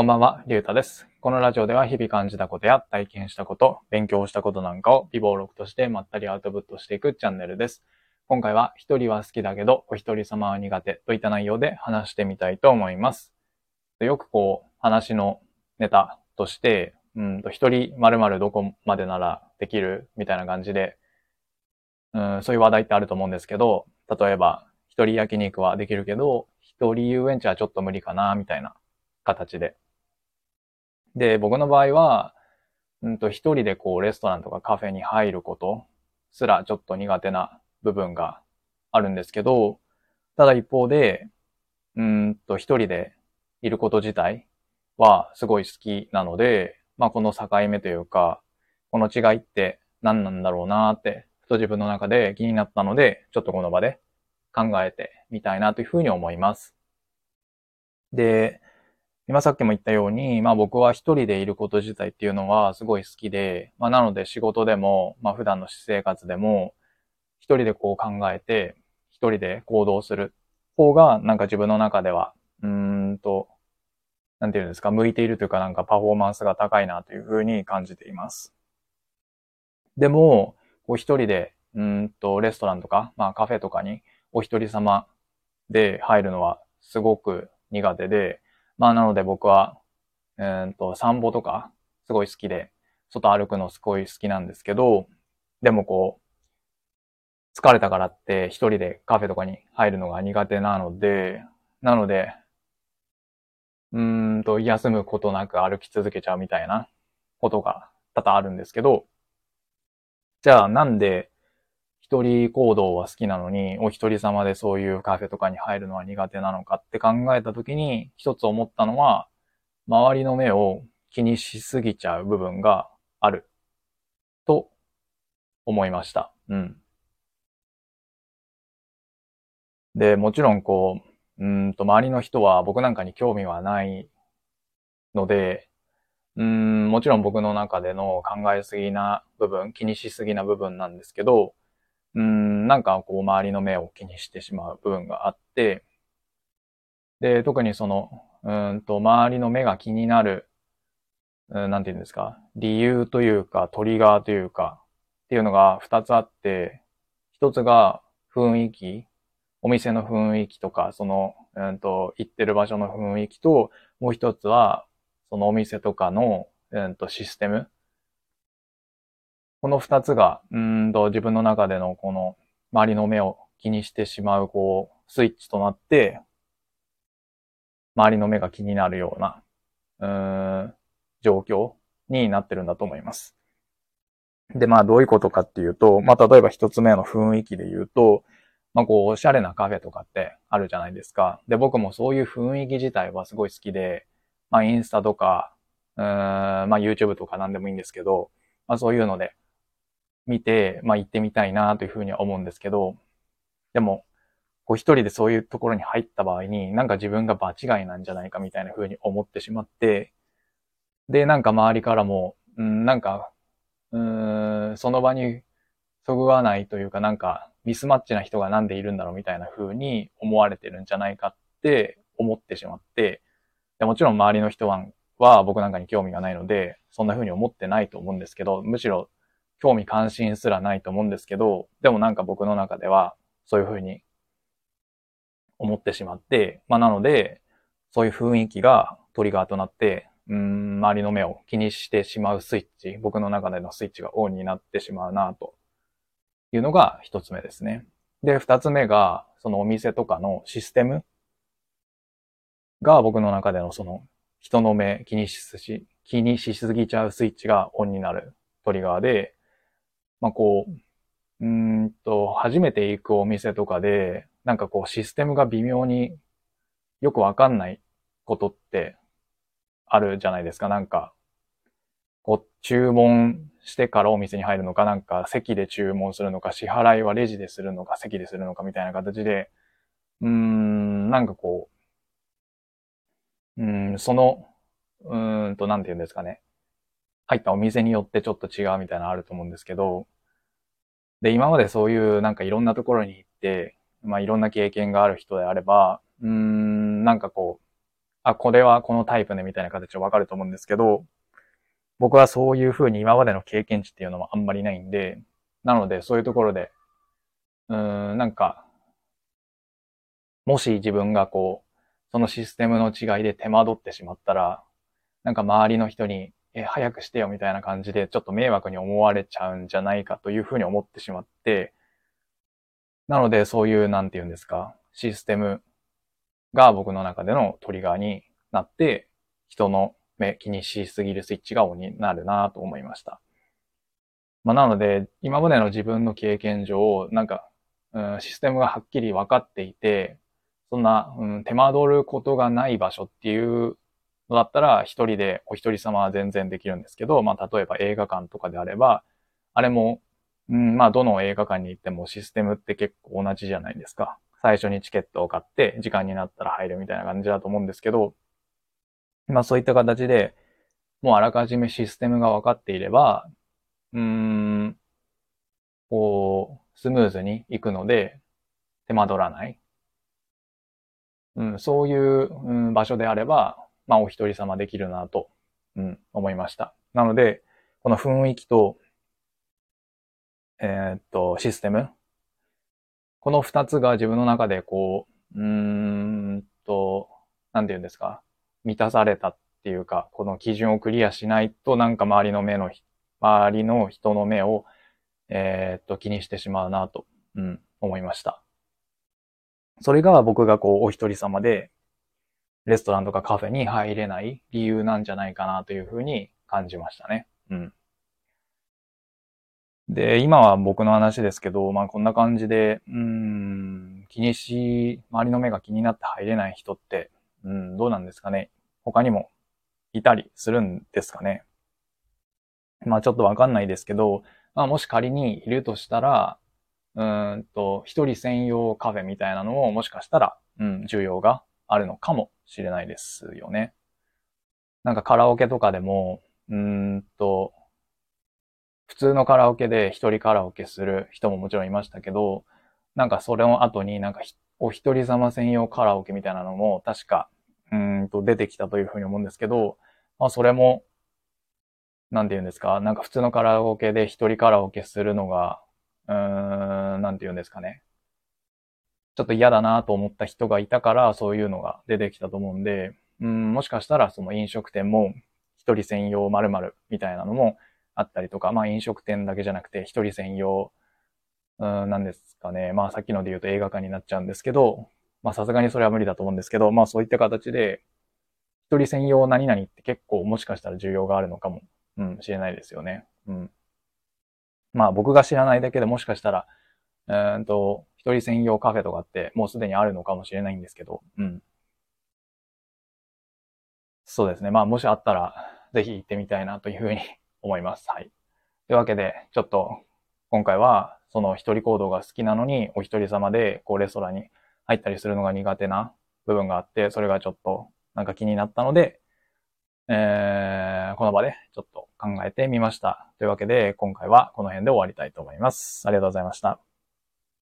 こんばんは、りゅうたです。このラジオでは日々感じたことや体験したこと、勉強したことなんかを微暴録としてまったりアウトプットしていくチャンネルです。今回は一人は好きだけどお一人様は苦手といった内容で話してみたいと思います。よくこう話のネタとして、うんと一人〇〇どこまでならできるみたいな感じで、うん、そういう話題ってあると思うんですけど、例えば一人焼肉はできるけど、一人遊園地はちょっと無理かなみたいな形で。で、僕の場合は、うんと一人でこうレストランとかカフェに入ることすらちょっと苦手な部分があるんですけど、ただ一方で、うんと一人でいること自体はすごい好きなので、まあこの境目というか、この違いって何なんだろうなって、ふと自分の中で気になったので、ちょっとこの場で考えてみたいなというふうに思います。で、今さっきも言ったように、まあ僕は一人でいること自体っていうのはすごい好きで、まあなので仕事でも、まあ普段の私生活でも、一人でこう考えて、一人で行動する方がなんか自分の中では、うーんと、なんていうんですか、向いているというかなんかパフォーマンスが高いなというふうに感じています。でも、こう一人で、うんと、レストランとか、まあカフェとかにお一人様で入るのはすごく苦手で、まあなので僕は、えー、と、散歩とかすごい好きで、外歩くのすごい好きなんですけど、でもこう、疲れたからって一人でカフェとかに入るのが苦手なので、なので、うーんと、休むことなく歩き続けちゃうみたいなことが多々あるんですけど、じゃあなんで一人行動は好きなのに、お一人様でそういうカフェとかに入るのは苦手なのかって考えたときに、一つ思ったのは、周りの目を気にしすぎちゃう部分がある、と思いました。うん。で、もちろんこう、うんと、周りの人は僕なんかに興味はないので、うん、もちろん僕の中での考えすぎな部分、気にしすぎな部分なんですけど、うん、なんかこう周りの目を気にしてしまう部分があって、で、特にその、うんと、周りの目が気になる、うん、なんていうんですか、理由というか、トリガーというか、っていうのが二つあって、一つが雰囲気、お店の雰囲気とか、その、うんと、行ってる場所の雰囲気と、もう一つは、そのお店とかの、うんと、システム。この二つが、うんと、自分の中でのこの、周りの目を気にしてしまう、こう、スイッチとなって、周りの目が気になるような、うーん、状況になってるんだと思います。で、まあ、どういうことかっていうと、まあ、例えば一つ目の雰囲気で言うと、まあ、こう、おしゃれなカフェとかってあるじゃないですか。で、僕もそういう雰囲気自体はすごい好きで、まあ、インスタとか、うーん、まあ、YouTube とかなんでもいいんですけど、まあ、そういうので見て、まあ、行ってみたいなというふうには思うんですけど、でも、こう一人でそういうところに入った場合に、なんか自分が場違いなんじゃないかみたいなふうに思ってしまって、で、なんか周りからも、うん、なんか、うん、その場にそぐわないというか、なんかミスマッチな人がなんでいるんだろうみたいな風に思われてるんじゃないかって思ってしまって、でもちろん周りの人はは僕なんかに興味がないので、そんな風に思ってないと思うんですけど、むしろ興味関心すらないと思うんですけど、でもなんか僕の中ではそういう風に思ってしまって、まあなので、そういう雰囲気がトリガーとなって、うーん、周りの目を気にしてしまうスイッチ、僕の中でのスイッチがオンになってしまうなというのが一つ目ですね。で、二つ目が、そのお店とかのシステムが僕の中でのその人の目、気にしすぎちゃうスイッチがオンになるトリガーで、まあこう、うんと、初めて行くお店とかで、なんかこうシステムが微妙によくわかんないことってあるじゃないですか。なんか、こう、注文してからお店に入るのか、なんか席で注文するのか、支払いはレジでするのか、席でするのかみたいな形で、うーん、なんかこう、うん、その、うーんと、なんて言うんですかね。入ったお店によってちょっと違うみたいなのあると思うんですけど、で、今までそういうなんかいろんなところに行って、まあいろんな経験がある人であれば、うーん、なんかこう、あ、これはこのタイプねみたいな形でわかると思うんですけど、僕はそういうふうに今までの経験値っていうのもあんまりないんで、なのでそういうところで、うーん、なんか、もし自分がこう、そのシステムの違いで手間取ってしまったら、なんか周りの人に、え、早くしてよみたいな感じで、ちょっと迷惑に思われちゃうんじゃないかというふうに思ってしまって、なのでそういう、なんて言うんですか、システムが僕の中でのトリガーになって、人の目気にしすぎるスイッチがオンになるなと思いました。まあ、なので、今までの自分の経験上、なんか、うん、システムがはっきり分かっていて、そんな、うん、手間取ることがない場所っていうだったら、一人でお一人様は全然できるんですけど、まあ、例えば映画館とかであれば、あれも、うん、まあ、どの映画館に行ってもシステムって結構同じじゃないですか。最初にチケットを買って、時間になったら入るみたいな感じだと思うんですけど、まあそういった形で、もうあらかじめシステムが分かっていれば、うーん、こう、スムーズに行くので、手間取らない。うん、そういう、うん、場所であれば、まあお一人様できるなと、うん、思いました。なので、この雰囲気と、えー、っと、システム、この二つが自分の中でこう、うーんと、なんて言うんですか、満たされたっていうか、この基準をクリアしないとなんか周りの目の、周りの人の目を、えー、っと、気にしてしまうなと、うん、思いました。それが僕がこう、お一人様で、レストランとかカフェに入れない理由なんじゃないかなというふうに感じましたね。うん。で、今は僕の話ですけど、まあこんな感じで、うん、気にし、周りの目が気になって入れない人って、うん、どうなんですかね。他にもいたりするんですかね。まあちょっとわかんないですけど、まあもし仮にいるとしたら、うんと、一人専用カフェみたいなのももしかしたら、うん、需要があるのかもしれないですよね。なんかカラオケとかでも、うんと、普通のカラオケで一人カラオケする人ももちろんいましたけど、なんかそれの後になんかお一人様専用カラオケみたいなのも確か、うんと出てきたというふうに思うんですけど、まあそれも、なんて言うんですか、なんか普通のカラオケで一人カラオケするのが、うーん、なんて言うんですかね？ちょっと嫌だなと思った人がいたからそういうのが出てきたと思うんで、うん、もしかしたらその飲食店も一人専用〇〇みたいなのもあったりとか、まあ飲食店だけじゃなくて一人専用、うん、なんですかね。まあさっきので言うと映画館になっちゃうんですけど、まあさすがにそれは無理だと思うんですけど、まあそういった形で、一人専用何々って結構もしかしたら需要があるのかも、うん、しれないですよね。うん。まあ僕が知らないだけでもしかしたら、うんと、一人専用カフェとかってもうすでにあるのかもしれないんですけど、うん。そうですね。まあもしあったら、ぜひ行ってみたいなというふうに思います。はい。というわけで、ちょっと今回はその一人行動が好きなのにお一人様でこうレストランに入ったりするのが苦手な部分があって、それがちょっとなんか気になったので、えー、この場でちょっと考えてみました。というわけで、今回はこの辺で終わりたいと思います。ありがとうございました。